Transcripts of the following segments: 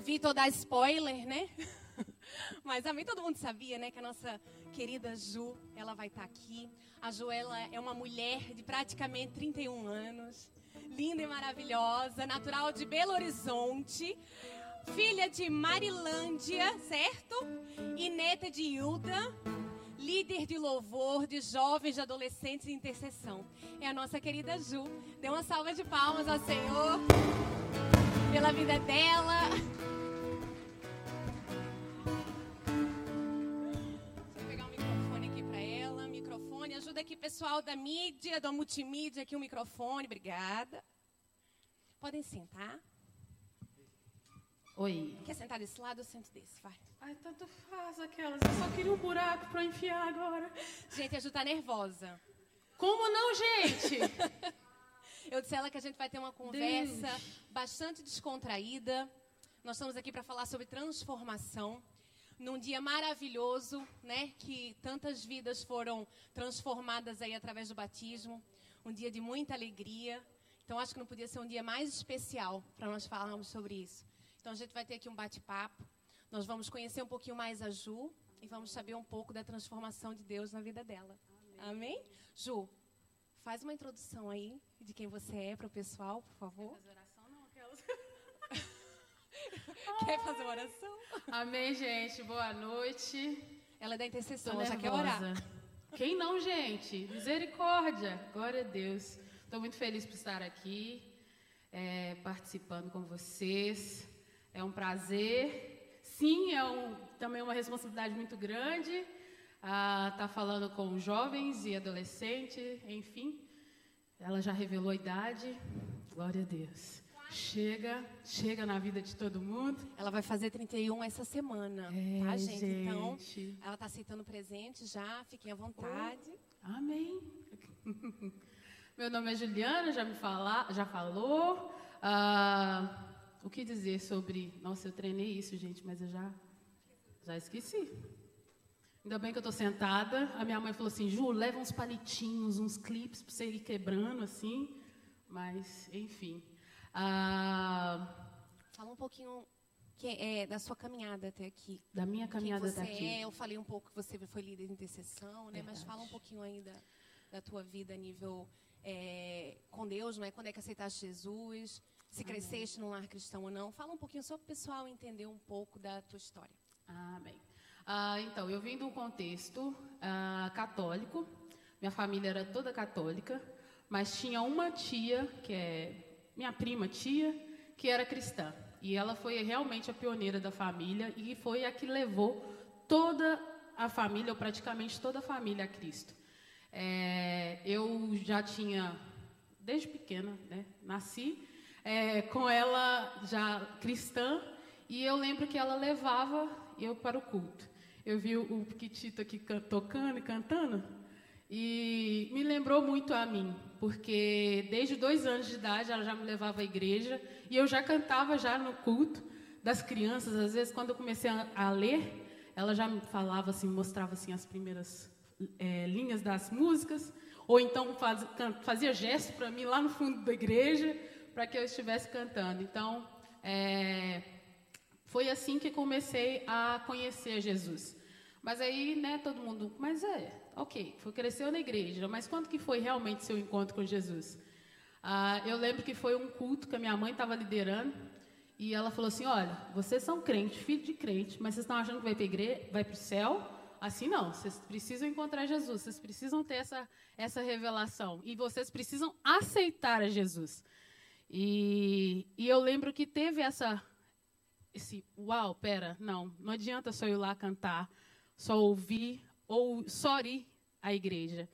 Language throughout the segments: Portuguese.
o Vitor spoiler, né? Mas também todo mundo sabia, né, que a nossa querida Ju, ela vai estar tá aqui. A Ju, ela é uma mulher de praticamente 31 anos, linda e maravilhosa, natural de Belo Horizonte, filha de Marilândia, certo? E neta de Hilda, líder de louvor de jovens, de adolescentes e intercessão. É a nossa querida Ju. Dê uma salva de palmas ao Senhor pela vida dela. Ajuda aqui, pessoal da mídia, da multimídia, aqui o microfone. Obrigada. Podem sentar. Oi. Quer sentar desse lado? Eu sento desse, vai. Ai, tanto faz aquelas. Eu só queria um buraco para enfiar agora. Gente, a Ju tá nervosa. Como não, gente? Eu disse a ela que a gente vai ter uma conversa Deus. bastante descontraída. Nós estamos aqui para falar sobre transformação. Num dia maravilhoso, né? Que tantas vidas foram transformadas aí através do batismo. Um dia de muita alegria. Então acho que não podia ser um dia mais especial para nós falarmos sobre isso. Então a gente vai ter aqui um bate-papo. Nós vamos conhecer um pouquinho mais a Ju e vamos saber um pouco da transformação de Deus na vida dela. Amém? Amém? Ju, faz uma introdução aí de quem você é para o pessoal, por favor. Quer fazer oração? Não, aquelas... Quer fazer oração? Amém, gente. Boa noite. Ela é da intercessão, ela já quer orar. Quem não, gente? Misericórdia. Glória a Deus. Estou muito feliz por estar aqui, é, participando com vocês. É um prazer. Sim, é um, também uma responsabilidade muito grande estar tá falando com jovens e adolescentes, enfim. Ela já revelou a idade. Glória a Deus. Chega, chega na vida de todo mundo. Ela vai fazer 31 essa semana, é, tá, gente? gente? Então, ela está aceitando presente já, fiquem à vontade. Oh, amém. Meu nome é Juliana, já me fala, já falou. Ah, o que dizer sobre. Nossa, eu treinei isso, gente, mas eu já, já esqueci. Ainda bem que eu estou sentada. A minha mãe falou assim: Ju, leva uns palitinhos, uns clipes para você ir quebrando assim. Mas, enfim. Ah, Fala um pouquinho que é, da sua caminhada até aqui. Da minha caminhada até aqui. É, eu falei um pouco que você foi líder de intercessão, né? Verdade. Mas fala um pouquinho ainda da tua vida a nível é, com Deus, não é? Quando é que aceitaste Jesus? Se Amém. cresceste num lar cristão ou não. Fala um pouquinho só para o pessoal entender um pouco da tua história. Amém. Ah, então, eu vim de um contexto ah, católico. Minha família era toda católica, mas tinha uma tia, que é minha prima tia, que era cristã. E ela foi realmente a pioneira da família e foi a que levou toda a família, ou praticamente toda a família, a Cristo. É, eu já tinha, desde pequena, né, nasci é, com ela já cristã, e eu lembro que ela levava eu para o culto. Eu vi o Piquitito aqui tocando e cantando, e me lembrou muito a mim, porque desde dois anos de idade ela já me levava à igreja, e eu já cantava já no culto das crianças. Às vezes, quando eu comecei a, a ler, ela já me falava assim, mostrava assim as primeiras é, linhas das músicas, ou então faz, fazia gesto para mim lá no fundo da igreja, para que eu estivesse cantando. Então, é, foi assim que comecei a conhecer Jesus. Mas aí, né, todo mundo, mas é, ok, foi cresceu na igreja, mas quando que foi realmente seu encontro com Jesus? Ah, eu lembro que foi um culto que a minha mãe estava liderando e ela falou assim, olha, vocês são crentes, filho de crente, mas vocês estão achando que vai para igreja, vai para o céu? Assim não, vocês precisam encontrar Jesus, vocês precisam ter essa, essa revelação e vocês precisam aceitar a Jesus. E, e eu lembro que teve essa, esse, uau, pera, não, não adianta só ir lá cantar, só ouvir ou só ir à igreja.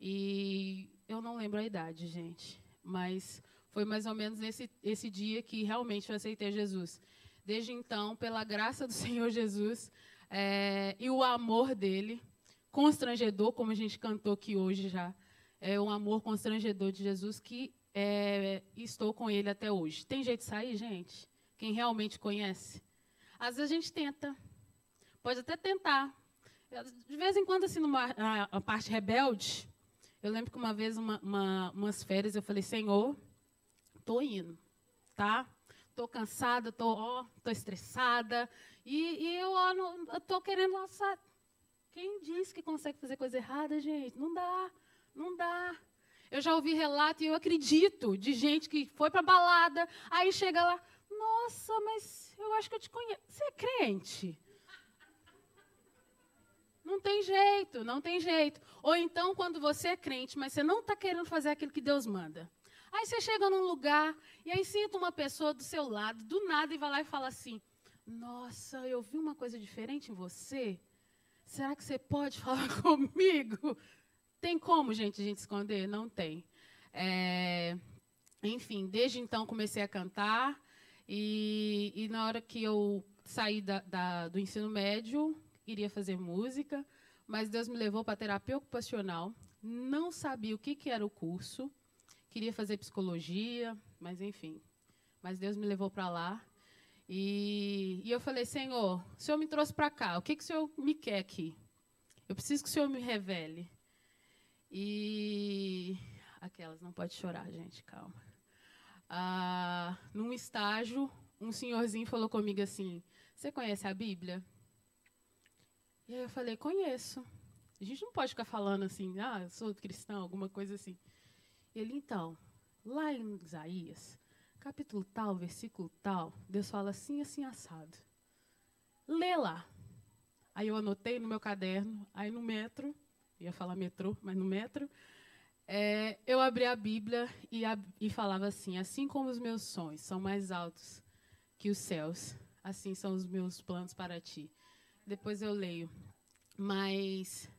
E eu não lembro a idade, gente, mas foi mais ou menos nesse esse dia que realmente eu aceitei Jesus. Desde então, pela graça do Senhor Jesus, é, e o amor dele, constrangedor, como a gente cantou aqui hoje já, é um amor constrangedor de Jesus que é, estou com ele até hoje. Tem jeito de sair, gente? Quem realmente conhece? Às vezes a gente tenta, pode até tentar. De vez em quando, assim, numa a, a parte rebelde, eu lembro que uma vez, uma, uma, umas férias, eu falei, Senhor, estou indo, tá? tô cansada, tô, ó, tô estressada. E, e eu, ó, não, eu tô querendo lançar. Quem disse que consegue fazer coisa errada, gente? Não dá, não dá. Eu já ouvi relato e eu acredito de gente que foi para balada, aí chega lá, nossa, mas eu acho que eu te conheço. Você é crente? Não tem jeito, não tem jeito. Ou então, quando você é crente, mas você não está querendo fazer aquilo que Deus manda. Aí você chega num lugar e aí sinta uma pessoa do seu lado, do nada, e vai lá e fala assim: Nossa, eu vi uma coisa diferente em você. Será que você pode falar comigo? Tem como, gente, a gente esconder? Não tem. É, enfim, desde então comecei a cantar. E, e na hora que eu saí da, da, do ensino médio, iria fazer música, mas Deus me levou para terapia ocupacional. Não sabia o que, que era o curso, queria fazer psicologia, mas enfim. Mas Deus me levou para lá. E, e, eu falei, Senhor, o Senhor me trouxe para cá, o que, que o Senhor me quer aqui? Eu preciso que o Senhor me revele. E. Aquelas, não pode chorar, gente, calma. Ah, num estágio, um senhorzinho falou comigo assim: Você conhece a Bíblia? E aí eu falei, conheço. A gente não pode ficar falando assim, ah, sou cristão, alguma coisa assim. Ele, então, lá em Isaías, capítulo tal, versículo tal, Deus fala assim, assim, assado. Lê lá. Aí eu anotei no meu caderno, aí no metro, ia falar metrô, mas no metro, é, eu abri a Bíblia e, a, e falava assim: assim como os meus sonhos são mais altos que os céus, assim são os meus planos para ti depois eu leio. Mas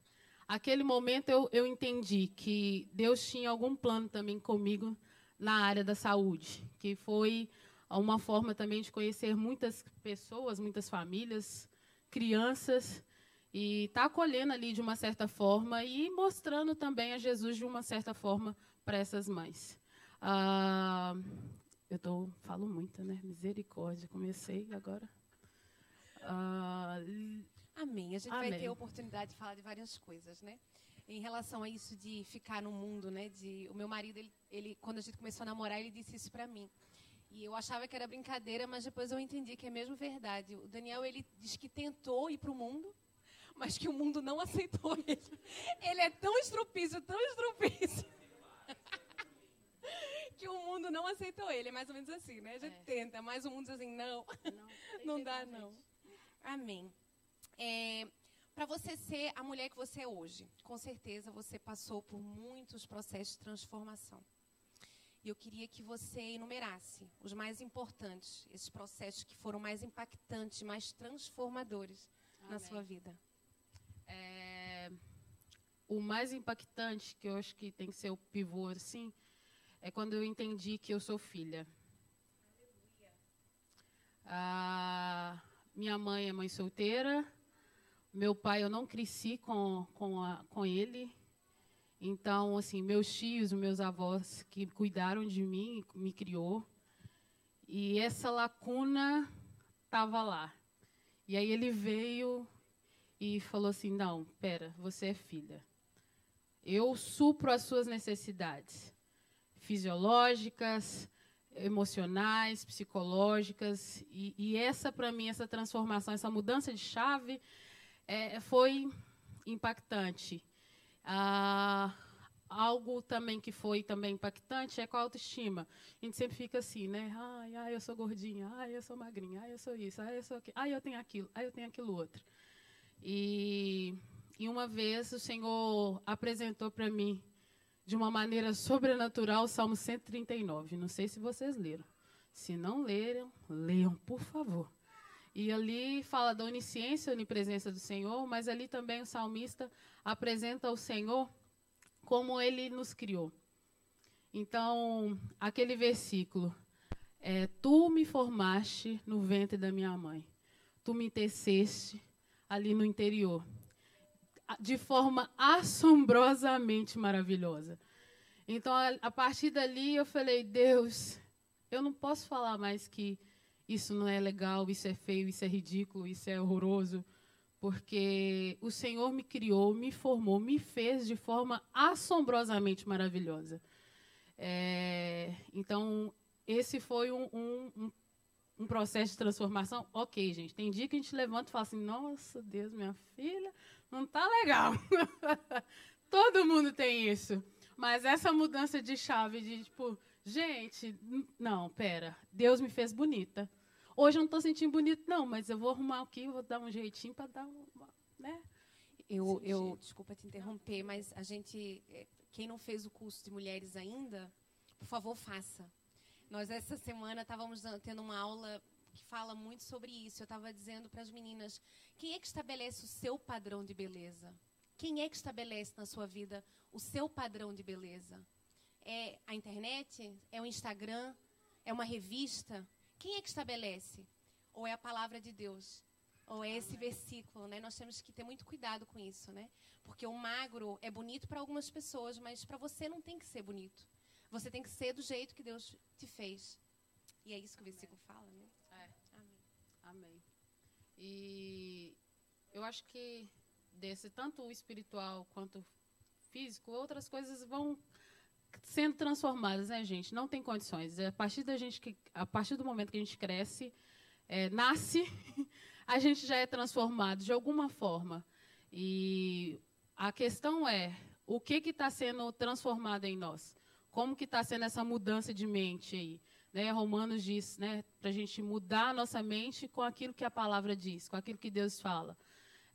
aquele momento eu, eu entendi que Deus tinha algum plano também comigo na área da saúde, que foi uma forma também de conhecer muitas pessoas, muitas famílias, crianças, e estar tá acolhendo ali de uma certa forma e mostrando também a Jesus de uma certa forma para essas mães. Ah, eu tô, falo muito, né? Misericórdia. Comecei agora. Uh, Amém. A gente Amém. vai ter a oportunidade de falar de várias coisas, né? Em relação a isso de ficar no mundo, né? De o meu marido, ele, ele quando a gente começou a namorar, ele disse isso para mim. E eu achava que era brincadeira, mas depois eu entendi que é mesmo verdade. O Daniel, ele diz que tentou ir para o mundo, mas que o mundo não aceitou ele. Ele é tão estrupício, tão estrupício. que o mundo não aceitou ele. É mais ou menos assim, né? A gente é. tenta, mas o mundo diz assim, não, não, não dá, não. Amém. É, para você ser a mulher que você é hoje, com certeza você passou por muitos processos de transformação. E eu queria que você enumerasse os mais importantes, esses processos que foram mais impactantes, mais transformadores Amém. na sua vida. É, o mais impactante, que eu acho que tem que ser o pivô, assim, é quando eu entendi que eu sou filha. Aleluia. Ah, minha mãe é mãe solteira. Meu pai, eu não cresci com, com, a, com ele. Então, assim, meus tios, meus avós que cuidaram de mim, me criou. E essa lacuna estava lá. E aí ele veio e falou assim: Não, pera, você é filha. Eu supro as suas necessidades fisiológicas, emocionais, psicológicas. E, e essa, para mim, essa transformação, essa mudança de chave é, foi impactante. Ah, algo também que foi também impactante é com a autoestima. A gente sempre fica assim, né? Ai, ai, eu sou gordinha, ai, eu sou magrinha, ai, eu sou isso, ai, eu sou aquilo, ai, eu tenho aquilo, ai, eu tenho aquilo outro. E, e uma vez o Senhor apresentou para mim de uma maneira sobrenatural o Salmo 139. Não sei se vocês leram. Se não leram, leiam, por favor. E ali fala da onisciência, onipresença do Senhor, mas ali também o salmista apresenta o Senhor como ele nos criou. Então, aquele versículo, é, tu me formaste no ventre da minha mãe, tu me teceste ali no interior de forma assombrosamente maravilhosa. Então, a, a, partir dali, eu falei: Deus, eu não posso falar mais que isso não é legal, isso é feio, isso é ridículo, isso é horroroso, porque o Senhor me criou, me formou, me fez de forma assombrosamente maravilhosa. É, então, esse foi um, um, um processo de transformação, ok, gente. Tem dia que a gente levanta e fala assim: nossa, Deus, minha filha, não está legal. Todo mundo tem isso. Mas essa mudança de chave, de tipo, gente, não, pera, Deus me fez bonita. Hoje eu não estou sentindo bonito, não, mas eu vou arrumar aqui, vou dar um jeitinho para dar uma, né? Eu, eu, desculpa te interromper, mas a gente, é, quem não fez o curso de mulheres ainda, por favor, faça. Nós, essa semana, estávamos tendo uma aula que fala muito sobre isso. Eu estava dizendo para as meninas: quem é que estabelece o seu padrão de beleza? Quem é que estabelece na sua vida o seu padrão de beleza? É a internet? É o Instagram? É uma revista? Quem é que estabelece? Ou é a palavra de Deus? Ou é esse versículo, né? Nós temos que ter muito cuidado com isso, né? Porque o magro é bonito para algumas pessoas, mas para você não tem que ser bonito. Você tem que ser do jeito que Deus te fez. E é isso que o versículo fala, né? É. E eu acho que desse tanto espiritual quanto físico, outras coisas vão sendo transformadas, né, gente? Não tem condições. A partir da gente que, a partir do momento que a gente cresce, é, nasce, a gente já é transformado de alguma forma. E a questão é o que está sendo transformado em nós? Como que está sendo essa mudança de mente aí? Né, Romanos diz, né, para a gente mudar a nossa mente com aquilo que a palavra diz, com aquilo que Deus fala.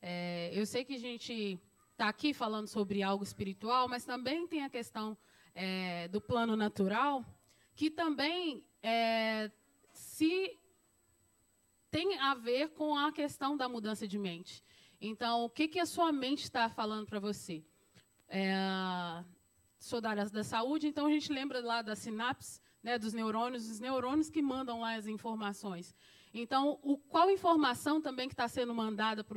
É, eu sei que a gente está aqui falando sobre algo espiritual, mas também tem a questão é, do plano natural, que também é, se tem a ver com a questão da mudança de mente. Então, o que, que a sua mente está falando para você? É, sou da área da saúde, então a gente lembra lá da sinapse, né, dos neurônios, os neurônios que mandam lá as informações. Então, o, qual informação também que está sendo mandada para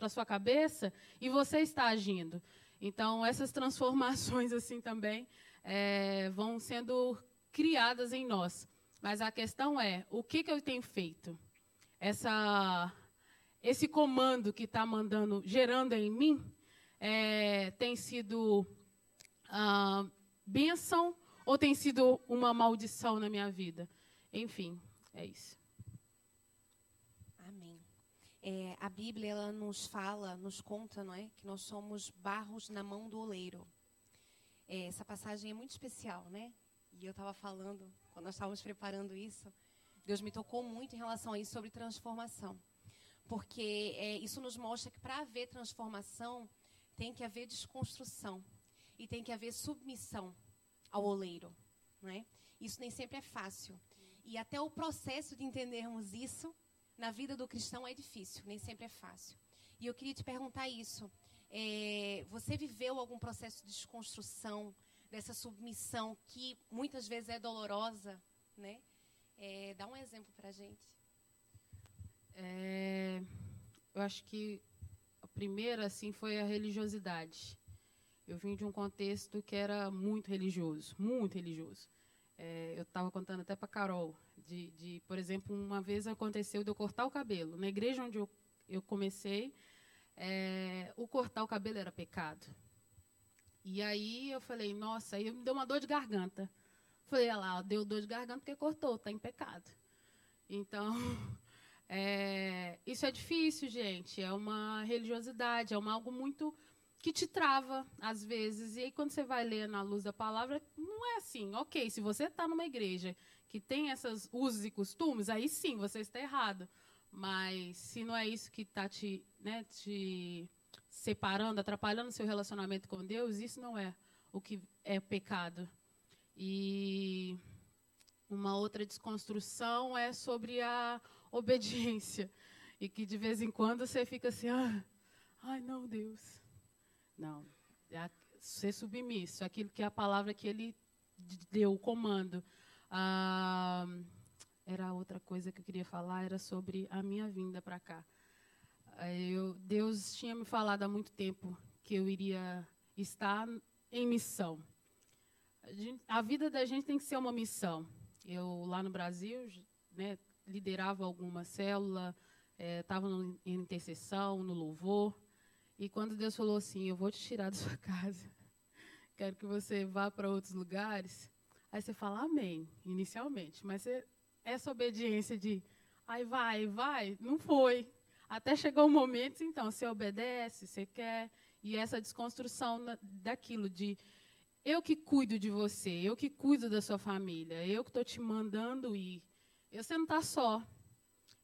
a sua cabeça e você está agindo? Então, essas transformações assim também é, vão sendo criadas em nós. Mas a questão é, o que, que eu tenho feito? Essa, esse comando que está mandando, gerando em mim, é, tem sido ah, bênção ou tem sido uma maldição na minha vida? Enfim, é isso. Amém. É, a Bíblia ela nos fala, nos conta, não é, que nós somos barros na mão do oleiro. É, essa passagem é muito especial, né? E eu estava falando quando nós estávamos preparando isso, Deus me tocou muito em relação a isso sobre transformação, porque é, isso nos mostra que para haver transformação tem que haver desconstrução e tem que haver submissão ao oleiro, não é? Isso nem sempre é fácil. E até o processo de entendermos isso na vida do cristão é difícil, nem sempre é fácil. E eu queria te perguntar isso. É, você viveu algum processo de desconstrução dessa submissão que muitas vezes é dolorosa, né? É, dá um exemplo para gente. É, eu acho que a primeira assim foi a religiosidade. Eu vim de um contexto que era muito religioso, muito religioso. É, eu estava contando até para Carol, de, de, por exemplo, uma vez aconteceu de eu cortar o cabelo. Na igreja onde eu, eu comecei, é, o cortar o cabelo era pecado. E aí eu falei, nossa, aí me deu uma dor de garganta. Falei, olha lá, deu dor de garganta porque cortou, está em pecado. Então, é, isso é difícil, gente. É uma religiosidade, é uma, algo muito que te trava, às vezes. E aí, quando você vai ler na luz da palavra, não é assim. Ok, se você está numa igreja que tem esses usos e costumes, aí sim, você está errado. Mas se não é isso que está te, né, te separando, atrapalhando seu relacionamento com Deus, isso não é o que é pecado. E uma outra desconstrução é sobre a obediência. E que de vez em quando você fica assim, ah, ai não, Deus, não. É ser submisso, aquilo que é a palavra que ele deu, o comando. Ah, era outra coisa que eu queria falar, era sobre a minha vinda para cá. Eu, Deus tinha me falado há muito tempo que eu iria estar em missão. A, gente, a vida da gente tem que ser uma missão. Eu, lá no Brasil, né, liderava alguma célula, estava é, em intercessão, no louvor. E quando Deus falou assim: Eu vou te tirar da sua casa, quero que você vá para outros lugares. Aí você fala Amém, inicialmente. Mas você, essa obediência de Aí vai, vai, não foi. Até chegou o um momento, então, você obedece, você quer. E essa desconstrução daquilo de eu que cuido de você, eu que cuido da sua família, eu que estou te mandando ir. Você não está só.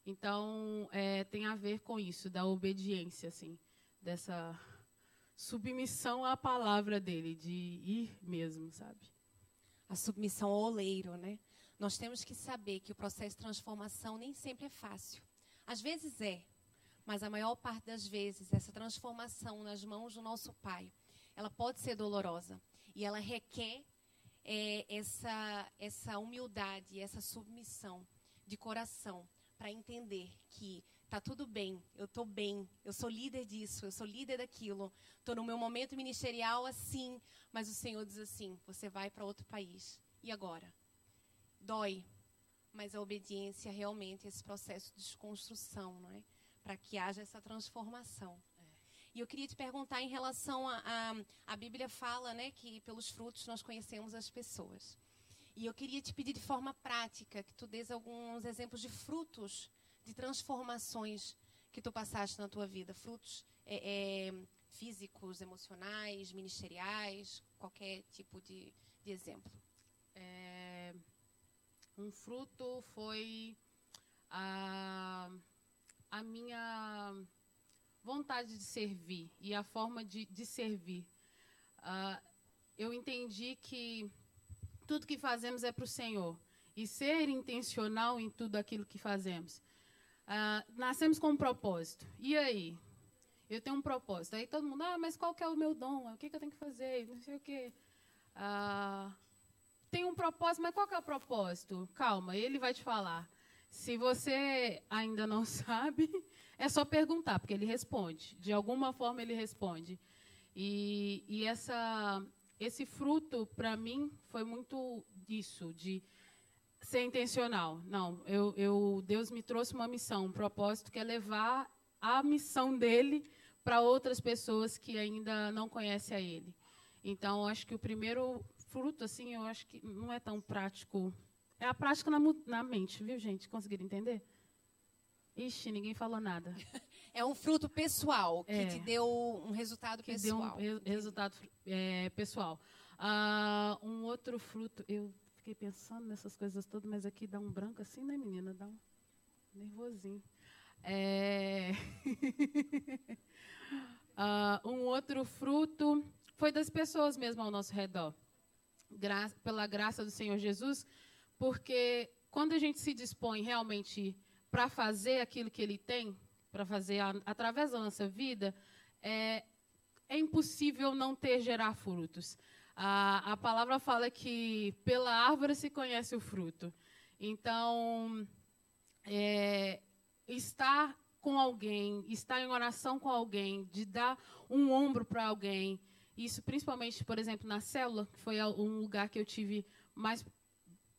Então, é, tem a ver com isso, da obediência, assim, dessa submissão à palavra dele, de ir mesmo, sabe? A submissão ao oleiro, né? Nós temos que saber que o processo de transformação nem sempre é fácil. Às vezes é, mas a maior parte das vezes essa transformação nas mãos do nosso Pai, ela pode ser dolorosa e ela requer é, essa essa humildade, essa submissão de coração para entender que tá tudo bem, eu estou bem, eu sou líder disso, eu sou líder daquilo, estou no meu momento ministerial assim, mas o Senhor diz assim: você vai para outro país. E agora? dói, mas a obediência realmente é esse processo de desconstrução, não é? Para que haja essa transformação. É. E eu queria te perguntar em relação a, a, a Bíblia fala, né, que pelos frutos nós conhecemos as pessoas. E eu queria te pedir de forma prática que tu dês alguns exemplos de frutos de transformações que tu passaste na tua vida, frutos é, é, físicos, emocionais, ministeriais, qualquer tipo de, de exemplo. É, um fruto foi a, a minha vontade de servir e a forma de, de servir. Uh, eu entendi que tudo que fazemos é para o Senhor e ser intencional em tudo aquilo que fazemos. Uh, nascemos com um propósito. E aí? Eu tenho um propósito. Aí todo mundo, ah, mas qual que é o meu dom? O que, que eu tenho que fazer? Não sei o quê. Uh, tem um propósito, mas qual que é o propósito? Calma, ele vai te falar. Se você ainda não sabe, é só perguntar, porque ele responde. De alguma forma ele responde. E, e essa, esse fruto, para mim, foi muito isso, de ser intencional. Não, eu, eu, Deus me trouxe uma missão, um propósito que é levar a missão dele para outras pessoas que ainda não conhecem a ele. Então, acho que o primeiro fruto, assim, eu acho que não é tão prático. É a prática na, na mente, viu, gente? Conseguiram entender? Ixi, ninguém falou nada. É um fruto pessoal que é, te deu um resultado que pessoal. Deu um re resultado é, pessoal. Ah, um outro fruto, eu fiquei pensando nessas coisas todas, mas aqui dá um branco assim, né, menina? Dá um nervosinho. É... ah, um outro fruto foi das pessoas mesmo ao nosso redor gra pela graça do Senhor Jesus, porque quando a gente se dispõe realmente para fazer aquilo que Ele tem, para fazer a, através da nossa vida, é, é impossível não ter gerar frutos. A, a palavra fala que pela árvore se conhece o fruto. Então, é, estar com alguém, estar em oração com alguém, de dar um ombro para alguém, isso principalmente, por exemplo, na célula, que foi um lugar que eu tive mais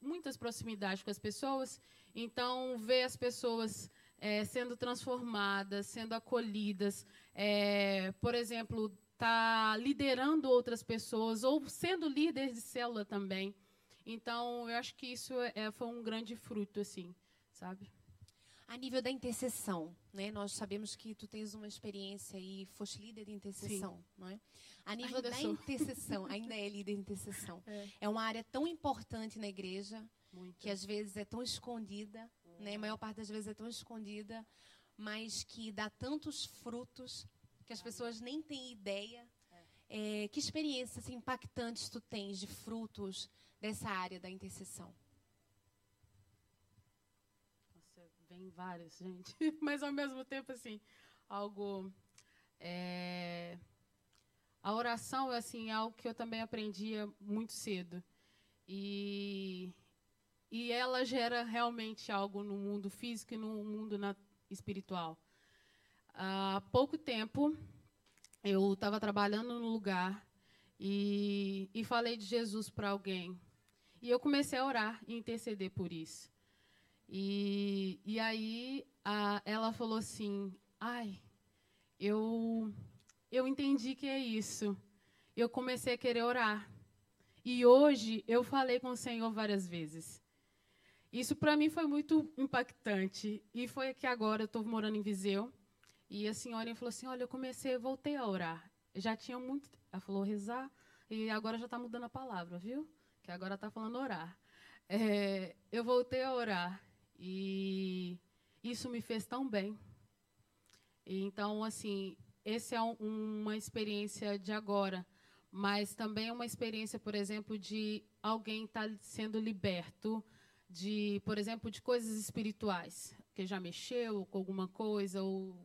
muitas proximidades com as pessoas. Então, ver as pessoas é, sendo transformadas, sendo acolhidas, é, por exemplo, tá liderando outras pessoas ou sendo líder de célula também. Então, eu acho que isso é, foi um grande fruto, assim, sabe? A nível da intercessão, né? Nós sabemos que tu tens uma experiência e foste líder de intercessão, Sim. não é? A nível ainda da sou. intercessão, ainda é líder de intercessão. É. é. uma área tão importante na igreja Muito. que às vezes é tão escondida, né? A maior parte das vezes é tão escondida, mas que dá tantos frutos que as pessoas nem têm ideia. É. é, que experiências assim, impactantes tu tens de frutos dessa área da intercessão? Vem vários, gente. Mas ao mesmo tempo, assim, algo. É... A oração é assim, algo que eu também aprendia muito cedo. E, e ela gera realmente algo no mundo físico e no mundo na... espiritual. Há pouco tempo, eu estava trabalhando no lugar e, e falei de Jesus para alguém. E eu comecei a orar e interceder por isso. E, e aí a, ela falou assim: ai, eu, eu entendi que é isso. Eu comecei a querer orar. E hoje eu falei com o Senhor várias vezes. Isso para mim foi muito impactante. E foi que agora eu estou morando em Viseu. E a senhora falou assim: Olha, eu comecei, voltei a orar. Já tinha muito. Ela falou rezar, e agora já está mudando a palavra, viu? Que agora está falando orar. É, eu voltei a orar. E isso me fez tão bem. Então, assim, essa é um, uma experiência de agora, mas também é uma experiência, por exemplo, de alguém estar tá sendo liberto de, por exemplo, de coisas espirituais, que já mexeu com alguma coisa, ou...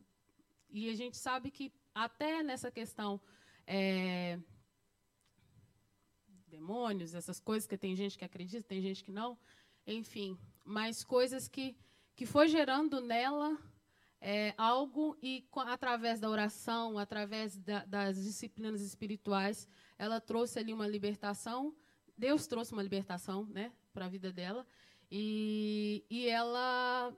e a gente sabe que até nessa questão é... demônios, essas coisas que tem gente que acredita, tem gente que não, enfim, mas coisas que que foi gerando nela é, algo e através da oração, através da, das disciplinas espirituais, ela trouxe ali uma libertação. Deus trouxe uma libertação, né, para a vida dela e, e ela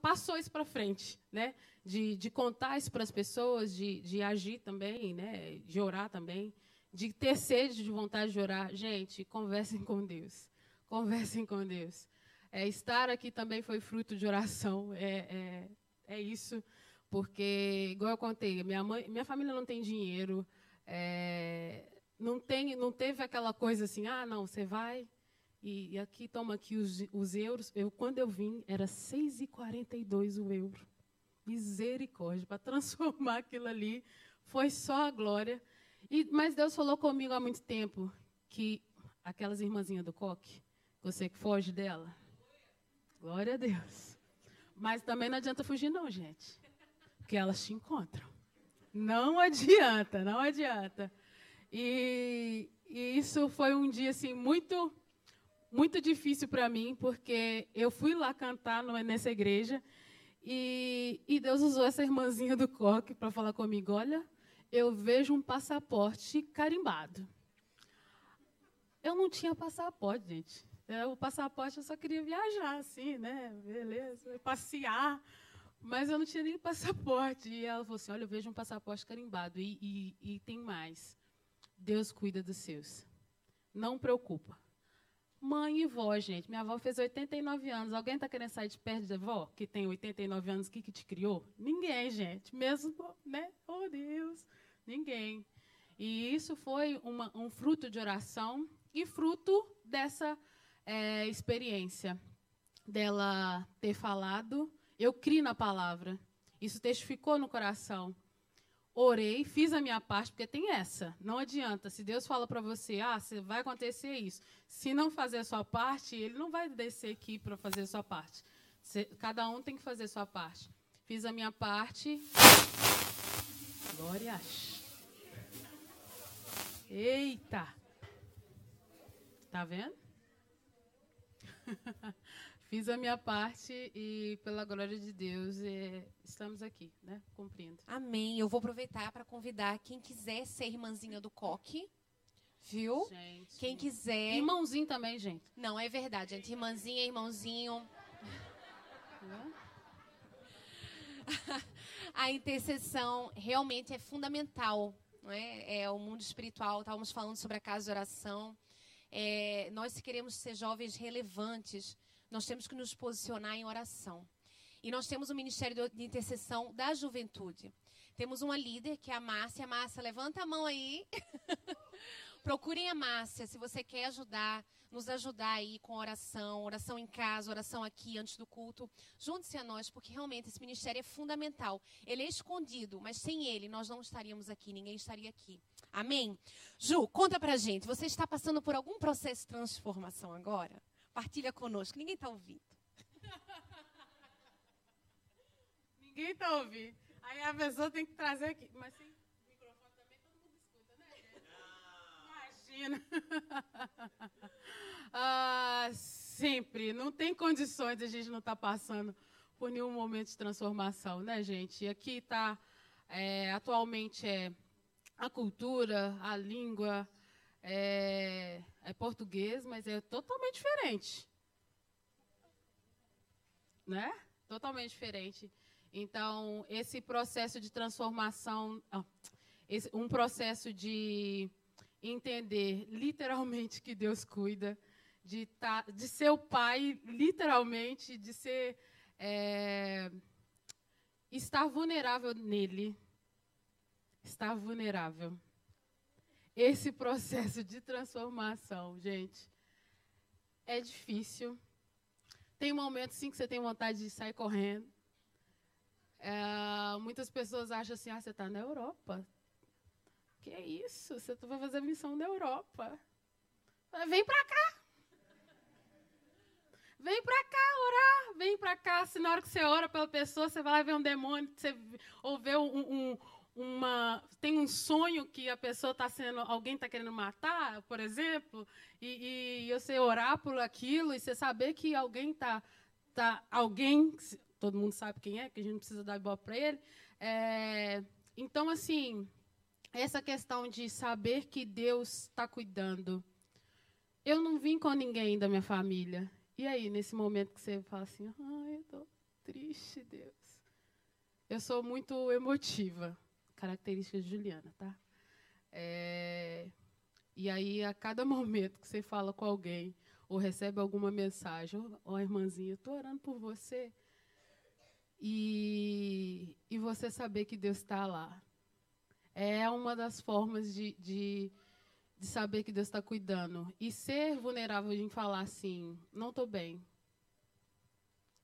passou isso para frente, né? De, de contar isso para as pessoas, de, de agir também, né? De orar também, de ter sede de vontade de orar. Gente, conversem com Deus, conversem com Deus. É, estar aqui também foi fruto de oração. É, é, é, isso, porque igual eu contei, minha mãe, minha família não tem dinheiro, é, não tem, não teve aquela coisa assim, ah, não, você vai e, e aqui toma aqui os, os euros. Eu, quando eu vim, era 6,42 o euro. Misericórdia, para transformar aquilo ali, foi só a glória. E, mas Deus falou comigo há muito tempo que aquelas irmãzinhas do coque, você que foge dela, glória a Deus. Mas também não adianta fugir, não, gente, porque elas te encontram. Não adianta, não adianta. E, e isso foi um dia assim muito muito difícil para mim, porque eu fui lá cantar nessa igreja e, e Deus usou essa irmãzinha do coque para falar comigo: olha, eu vejo um passaporte carimbado. Eu não tinha passaporte, gente. É, o passaporte eu só queria viajar, assim, né? Beleza, passear. Mas eu não tinha nem passaporte. E ela falou assim: olha, eu vejo um passaporte carimbado. E, e, e tem mais. Deus cuida dos seus. Não preocupa. Mãe e vó, gente. Minha avó fez 89 anos. Alguém está querendo sair de perto da avó, que tem 89 anos, que, que te criou? Ninguém, gente. Mesmo, né? Oh, Deus. Ninguém. E isso foi uma, um fruto de oração e fruto dessa é, experiência dela ter falado. Eu criei na palavra. Isso testificou no coração orei, fiz a minha parte, porque tem essa. Não adianta. Se Deus fala para você, ah, vai acontecer isso. Se não fazer a sua parte, Ele não vai descer aqui para fazer a sua parte. cada um tem que fazer a sua parte. Fiz a minha parte. Glória. Eita! Tá vendo? Fiz a minha parte e, pela glória de Deus, é, estamos aqui, né? Cumprindo. Amém. Eu vou aproveitar para convidar quem quiser ser irmãzinha do coque. Viu? Gente. Quem quiser. Irmãozinho também, gente. Não, é verdade, gente. Irmãzinha, irmãozinho. a intercessão realmente é fundamental. Não é? é o mundo espiritual. Estávamos falando sobre a casa de oração. É, nós queremos ser jovens relevantes nós temos que nos posicionar em oração. E nós temos o Ministério de Intercessão da Juventude. Temos uma líder, que é a Márcia. Márcia, levanta a mão aí. Procurem a Márcia, se você quer ajudar, nos ajudar aí com oração, oração em casa, oração aqui antes do culto. Junte-se a nós, porque realmente esse ministério é fundamental. Ele é escondido, mas sem ele nós não estaríamos aqui, ninguém estaria aqui. Amém? Ju, conta pra gente, você está passando por algum processo de transformação agora? Partilha conosco. Ninguém está ouvindo. Ninguém está ouvindo. Aí a pessoa tem que trazer aqui. Mas sem microfone também todo mundo escuta, né? Imagina. ah, sempre. Não tem condições a gente não estar tá passando por nenhum momento de transformação, né, gente? E aqui está, é, atualmente, é a cultura, a língua, é, é português, mas é totalmente diferente. Né? Totalmente diferente. Então, esse processo de transformação, esse, um processo de entender literalmente que Deus cuida, de, tá, de ser o pai, literalmente, de ser. É, estar vulnerável nele. Estar vulnerável. Esse processo de transformação, gente, é difícil. Tem momentos, sim, que você tem vontade de sair correndo. É, muitas pessoas acham assim: ah, você está na Europa. Que é isso? Você vai fazer missão na Europa. Vem para cá. Vem para cá orar, vem para cá. Se na hora que você ora pela pessoa, você vai lá ver um demônio, você, ou ver um, um, uma. Tem um sonho que a pessoa está sendo. Alguém está querendo matar, por exemplo, e, e você orar por aquilo e você saber que alguém está. Tá, alguém, todo mundo sabe quem é, que a gente não precisa dar bola para ele. É, então, assim, essa questão de saber que Deus está cuidando. Eu não vim com ninguém da minha família. E aí, nesse momento que você fala assim, ai, eu estou triste, Deus. Eu sou muito emotiva, característica de Juliana, tá? É, e aí, a cada momento que você fala com alguém, ou recebe alguma mensagem, ó, oh, irmãzinha, eu estou orando por você. E, e você saber que Deus está lá. É uma das formas de, de de saber que Deus está cuidando. E ser vulnerável em falar assim, não estou bem.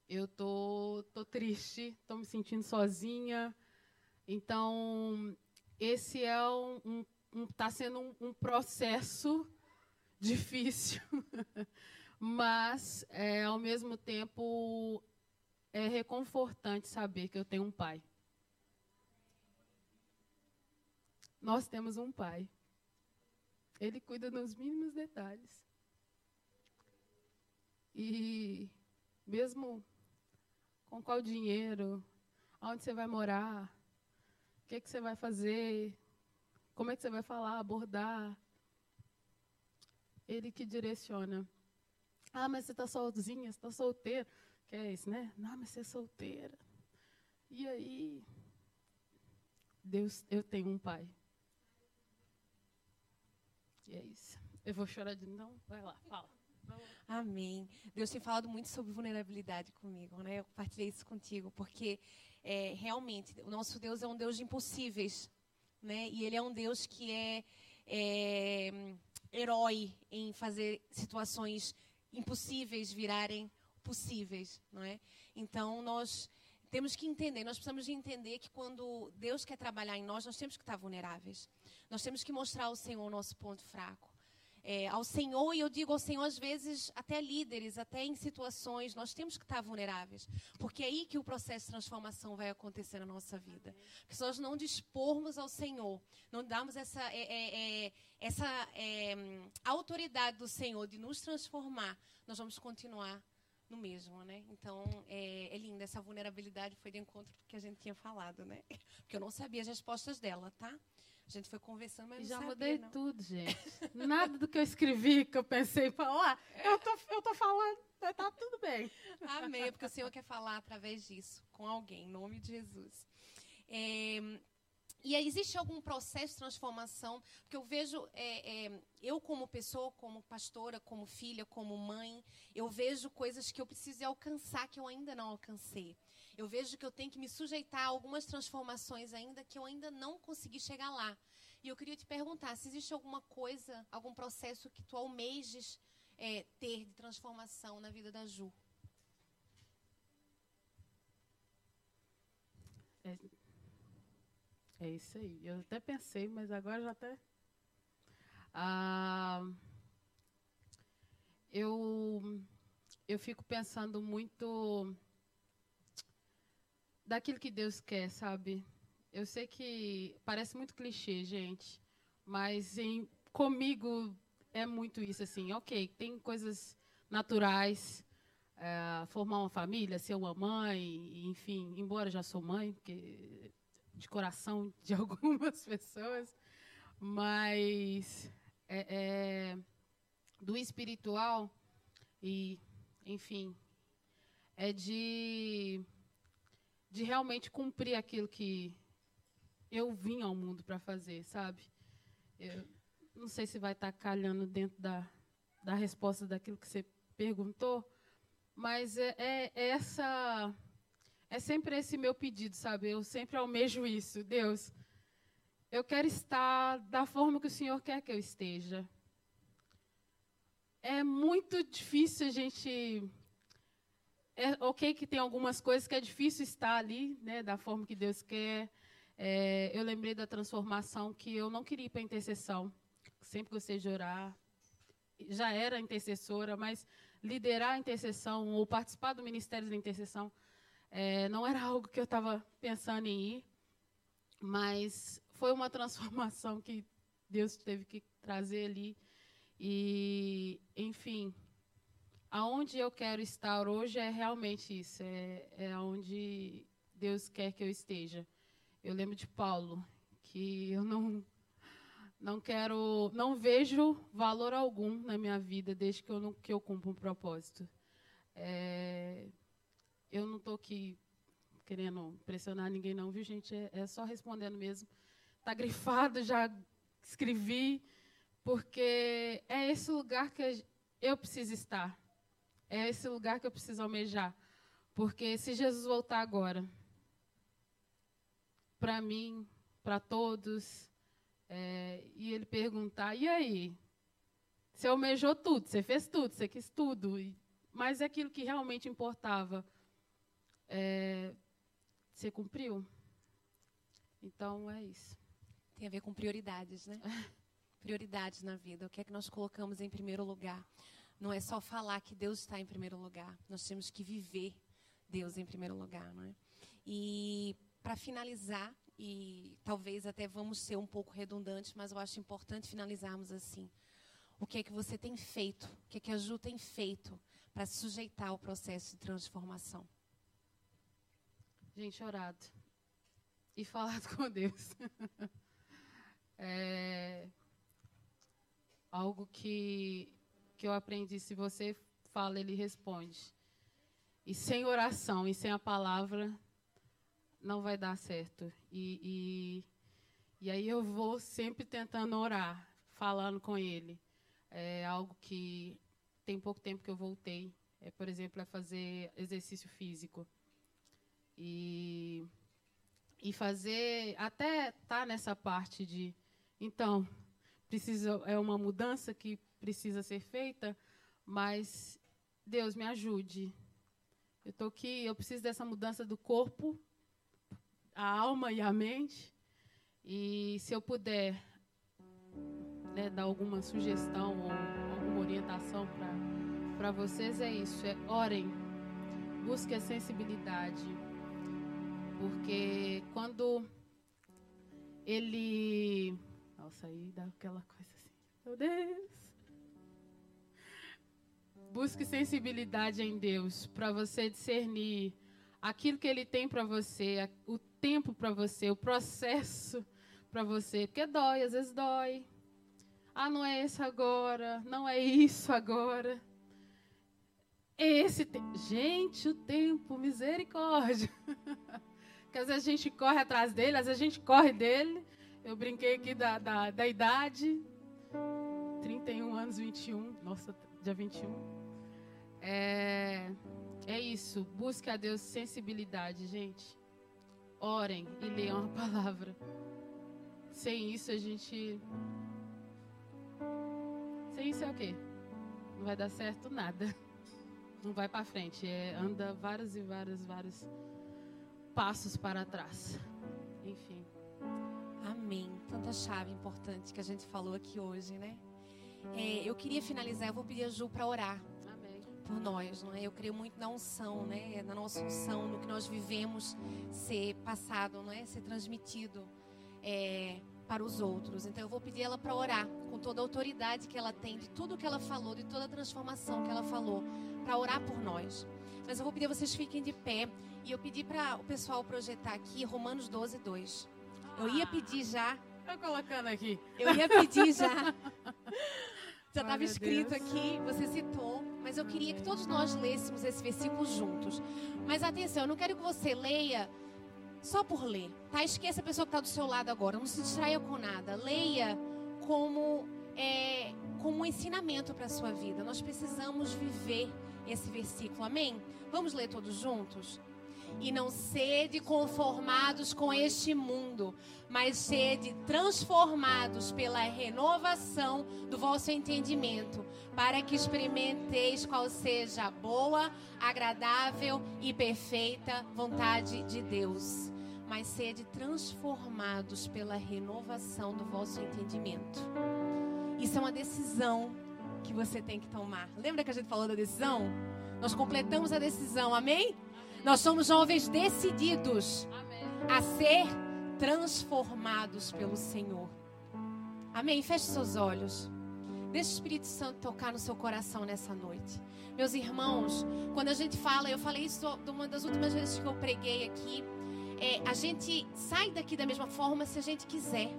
Eu tô, tô triste, estou me sentindo sozinha. Então, esse é um, um, um tá sendo um, um processo difícil, mas é, ao mesmo tempo é reconfortante saber que eu tenho um pai. Nós temos um pai. Ele cuida nos mínimos detalhes. E mesmo com qual dinheiro, aonde você vai morar, que, que você vai fazer, como é que você vai falar, abordar, ele que direciona. Ah, mas você está sozinha, você está solteira. Que é isso, né? Não, mas você é solteira. E aí, Deus, eu tenho um pai. E é isso. Eu vou chorar de novo. Vai lá, fala. Amém. Deus tem falado muito sobre vulnerabilidade comigo, né? Eu compartilhei isso contigo, porque é, realmente o nosso Deus é um Deus de impossíveis, né? E Ele é um Deus que é, é herói em fazer situações impossíveis virarem possíveis, não é? Então nós temos que entender, nós precisamos de entender que quando Deus quer trabalhar em nós, nós temos que estar vulneráveis. Nós temos que mostrar ao Senhor o nosso ponto fraco. É, ao Senhor, e eu digo ao Senhor, às vezes, até líderes, até em situações, nós temos que estar vulneráveis. Porque é aí que o processo de transformação vai acontecer na nossa vida. Porque se nós não dispormos ao Senhor, não darmos essa, é, é, é essa é, autoridade do Senhor de nos transformar, nós vamos continuar no mesmo, né? Então, é, é lindo. Essa vulnerabilidade foi de encontro que a gente tinha falado, né? Porque eu não sabia as respostas dela, tá? A gente foi conversando, mas Já sabia, mudei não. tudo, gente. Nada do que eu escrevi, que eu pensei em falar, eu tô, eu tô falando, tá tudo bem. Amém, porque o Senhor quer falar através disso, com alguém, em nome de Jesus. É, e aí, existe algum processo de transformação? Porque eu vejo, é, é, eu como pessoa, como pastora, como filha, como mãe, eu vejo coisas que eu preciso alcançar que eu ainda não alcancei. Eu vejo que eu tenho que me sujeitar a algumas transformações ainda que eu ainda não consegui chegar lá. E eu queria te perguntar se existe alguma coisa, algum processo que tu almejes é, ter de transformação na vida da Ju. É, é isso aí. Eu até pensei, mas agora já até. Ah, eu, eu fico pensando muito daquilo que Deus quer, sabe? Eu sei que parece muito clichê, gente, mas em, comigo é muito isso, assim. Ok, tem coisas naturais, é, formar uma família, ser uma mãe, enfim, embora já sou mãe, porque de coração de algumas pessoas, mas é, é, do espiritual e, enfim, é de, de realmente cumprir aquilo que eu vim ao mundo para fazer, sabe? Eu não sei se vai estar tá calhando dentro da, dar resposta daquilo que você perguntou, mas é, é, é essa. É sempre esse meu pedido, sabe? Eu sempre almejo isso. Deus, eu quero estar da forma que o Senhor quer que eu esteja. É muito difícil a gente. É ok que tem algumas coisas que é difícil estar ali, né, da forma que Deus quer. É, eu lembrei da transformação que eu não queria ir para intercessão. Sempre gostei de orar. Já era intercessora, mas liderar a intercessão ou participar do ministério da intercessão é, não era algo que eu estava pensando em ir. Mas foi uma transformação que Deus teve que trazer ali. E, enfim, aonde eu quero estar hoje é realmente isso, é, é onde Deus quer que eu esteja. Eu lembro de Paulo, que eu não não quero, não vejo valor algum na minha vida desde que eu não que eu cumpra um propósito. É, eu não estou aqui querendo pressionar ninguém não, viu gente? É, é só respondendo mesmo. Está grifado, já escrevi, porque é esse lugar que eu preciso estar. É esse lugar que eu preciso almejar. Porque se Jesus voltar agora, para mim, para todos, é, e ele perguntar: e aí? Você almejou tudo, você fez tudo, você quis tudo, e, mas é aquilo que realmente importava, é, você cumpriu? Então é isso. Tem a ver com prioridades, né? prioridades na vida. O que é que nós colocamos em primeiro lugar? Não é só falar que Deus está em primeiro lugar. Nós temos que viver Deus em primeiro lugar, não é? E para finalizar, e talvez até vamos ser um pouco redundantes, mas eu acho importante finalizarmos assim. O que é que você tem feito? O que é que a Ju tem feito para se sujeitar ao processo de transformação? Gente, orado. E falado com Deus. é algo que, que eu aprendi. Se você fala, ele responde. E sem oração e sem a palavra, não vai dar certo. E, e, e aí eu vou sempre tentando orar, falando com ele. É algo que tem pouco tempo que eu voltei. É, por exemplo, é fazer exercício físico. E, e fazer, até estar tá nessa parte de, então, precisa, é uma mudança que precisa ser feita, mas Deus me ajude. Eu estou aqui, eu preciso dessa mudança do corpo a alma e a mente. E se eu puder né, dar alguma sugestão ou alguma orientação para vocês, é isso: é orem, busque a sensibilidade. Porque quando ele. Nossa, aí dá aquela coisa assim, meu Deus. Busque sensibilidade em Deus para você discernir aquilo que Ele tem para você, o tempo para você, o processo para você, porque dói, às vezes dói. Ah, não é esse agora, não é isso agora. Esse te... gente, o tempo, misericórdia. que às vezes a gente corre atrás dele, às vezes a gente corre dele. Eu brinquei aqui da, da, da idade. 31 anos, 21. Nossa, dia 21. É, é isso. Busque a Deus sensibilidade, gente orem e leiam a palavra. Sem isso a gente. Sem isso é o quê? Não vai dar certo nada. Não vai para frente. É, anda vários e vários, vários passos para trás. Enfim. Amém. Tanta chave importante que a gente falou aqui hoje, né? É, eu queria finalizar, eu vou pedir a Ju para orar por nós, não é? Eu creio muito na unção, né? Na nossa unção, no que nós vivemos ser passado, não é? Ser transmitido é, para os outros. Então eu vou pedir ela para orar com toda a autoridade que ela tem, de tudo que ela falou, de toda a transformação que ela falou, para orar por nós. Mas eu vou pedir vocês fiquem de pé e eu pedi para o pessoal projetar aqui Romanos 12, 2. Eu ia pedir já. Estou colocando aqui. Eu ia pedir já. Já estava escrito Deus. aqui, você citou, mas eu queria que todos nós lêssemos esse versículo juntos. Mas atenção, eu não quero que você leia só por ler, tá? Esqueça a pessoa que está do seu lado agora, não se distraia com nada. Leia como é, como um ensinamento para a sua vida. Nós precisamos viver esse versículo, amém? Vamos ler todos juntos? E não sede conformados com este mundo, mas sede transformados pela renovação do vosso entendimento, para que experimenteis qual seja a boa, agradável e perfeita vontade de Deus. Mas sede transformados pela renovação do vosso entendimento. Isso é uma decisão que você tem que tomar. Lembra que a gente falou da decisão? Nós completamos a decisão, amém? Nós somos jovens decididos amém. a ser transformados pelo Senhor. Amém? Feche seus olhos. Deixa o Espírito Santo tocar no seu coração nessa noite. Meus irmãos, quando a gente fala, eu falei isso uma das últimas vezes que eu preguei aqui. É, a gente sai daqui da mesma forma se a gente quiser.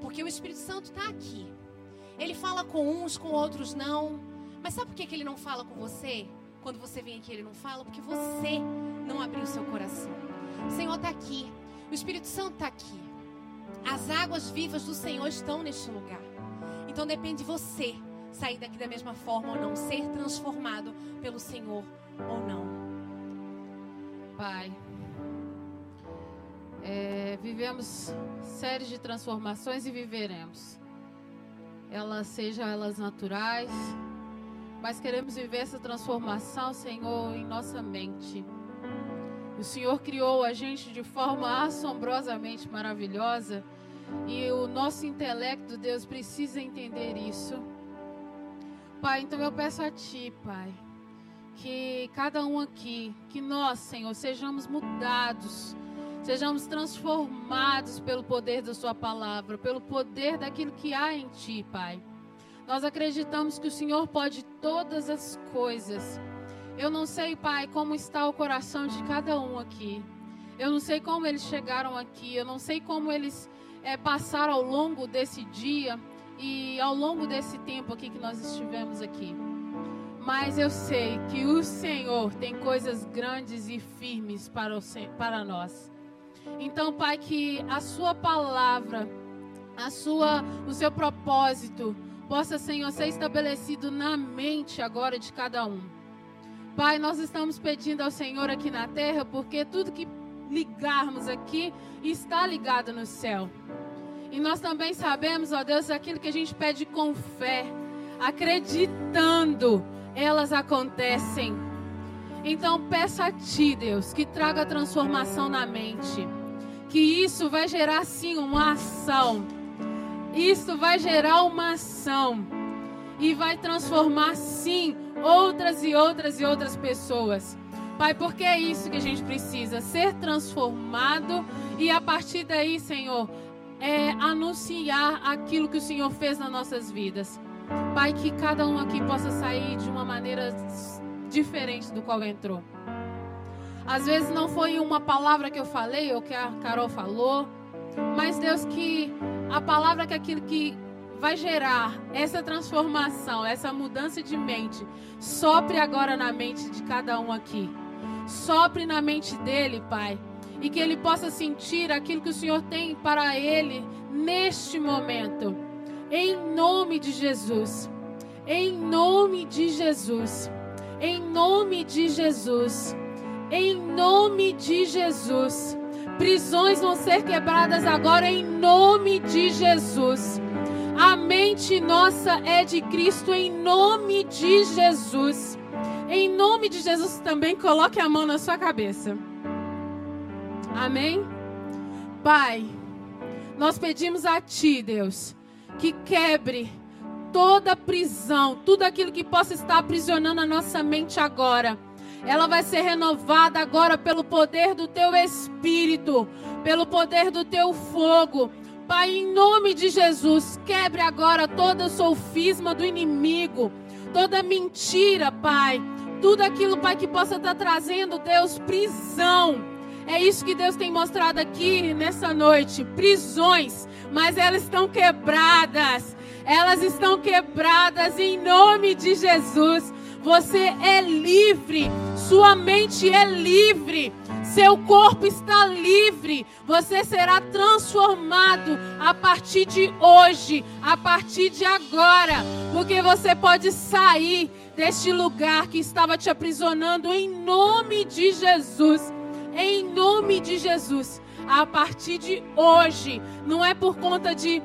Porque o Espírito Santo está aqui. Ele fala com uns, com outros não. Mas sabe por que, que ele não fala com você? Quando você vem aqui, ele não fala? Porque você não abriu seu coração. O Senhor está aqui. O Espírito Santo está aqui. As águas vivas do Senhor estão neste lugar. Então depende de você sair daqui da mesma forma ou não, ser transformado pelo Senhor ou não. Pai, é, vivemos séries de transformações e viveremos elas sejam elas naturais, mas queremos viver essa transformação, Senhor, em nossa mente. O Senhor criou a gente de forma assombrosamente maravilhosa e o nosso intelecto, Deus, precisa entender isso. Pai, então eu peço a Ti, Pai, que cada um aqui, que nós, Senhor, sejamos mudados Sejamos transformados pelo poder da Sua palavra, pelo poder daquilo que há em Ti, Pai. Nós acreditamos que o Senhor pode todas as coisas. Eu não sei, Pai, como está o coração de cada um aqui. Eu não sei como eles chegaram aqui. Eu não sei como eles é, passaram ao longo desse dia e ao longo desse tempo aqui que nós estivemos aqui. Mas eu sei que o Senhor tem coisas grandes e firmes para, o, para nós. Então, Pai, que a sua palavra, a sua, o seu propósito possa, Senhor, ser estabelecido na mente agora de cada um. Pai, nós estamos pedindo ao Senhor aqui na terra, porque tudo que ligarmos aqui está ligado no céu. E nós também sabemos, ó Deus, aquilo que a gente pede com fé, acreditando, elas acontecem. Então peça a Ti, Deus, que traga transformação na mente. Que isso vai gerar sim uma ação. Isso vai gerar uma ação. E vai transformar sim outras e outras e outras pessoas. Pai, porque é isso que a gente precisa, ser transformado e a partir daí, Senhor, é anunciar aquilo que o Senhor fez nas nossas vidas. Pai, que cada um aqui possa sair de uma maneira diferente do qual entrou. Às vezes não foi uma palavra que eu falei ou que a Carol falou, mas Deus que a palavra que aquilo que vai gerar essa transformação, essa mudança de mente, sopre agora na mente de cada um aqui. Sopre na mente dele, Pai, e que ele possa sentir aquilo que o Senhor tem para ele neste momento. Em nome de Jesus. Em nome de Jesus. Em nome de Jesus. Em nome de Jesus. Prisões vão ser quebradas agora em nome de Jesus. A mente nossa é de Cristo em nome de Jesus. Em nome de Jesus também coloque a mão na sua cabeça. Amém? Pai, nós pedimos a Ti, Deus, que quebre toda prisão, tudo aquilo que possa estar aprisionando a nossa mente agora. Ela vai ser renovada agora pelo poder do teu espírito, pelo poder do teu fogo. Pai, em nome de Jesus, quebre agora todo sofisma do inimigo, toda mentira, Pai. Tudo aquilo, Pai, que possa estar trazendo, Deus, prisão. É isso que Deus tem mostrado aqui nessa noite: prisões, mas elas estão quebradas elas estão quebradas em nome de Jesus. Você é livre, sua mente é livre, seu corpo está livre. Você será transformado a partir de hoje, a partir de agora, porque você pode sair deste lugar que estava te aprisionando em nome de Jesus. Em nome de Jesus. A partir de hoje, não é por conta de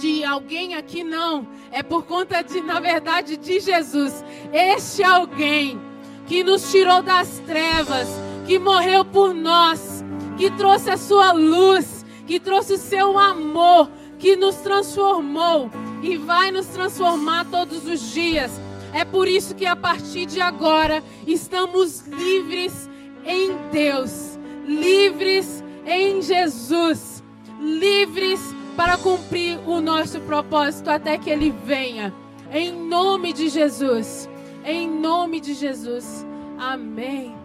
de alguém aqui, não. É por conta de, na verdade, de Jesus. Este alguém que nos tirou das trevas, que morreu por nós, que trouxe a sua luz, que trouxe o seu amor, que nos transformou e vai nos transformar todos os dias. É por isso que a partir de agora estamos livres em Deus, livres em Jesus, livres para cumprir o nosso propósito até que Ele venha. Em nome de Jesus. Em nome de Jesus. Amém.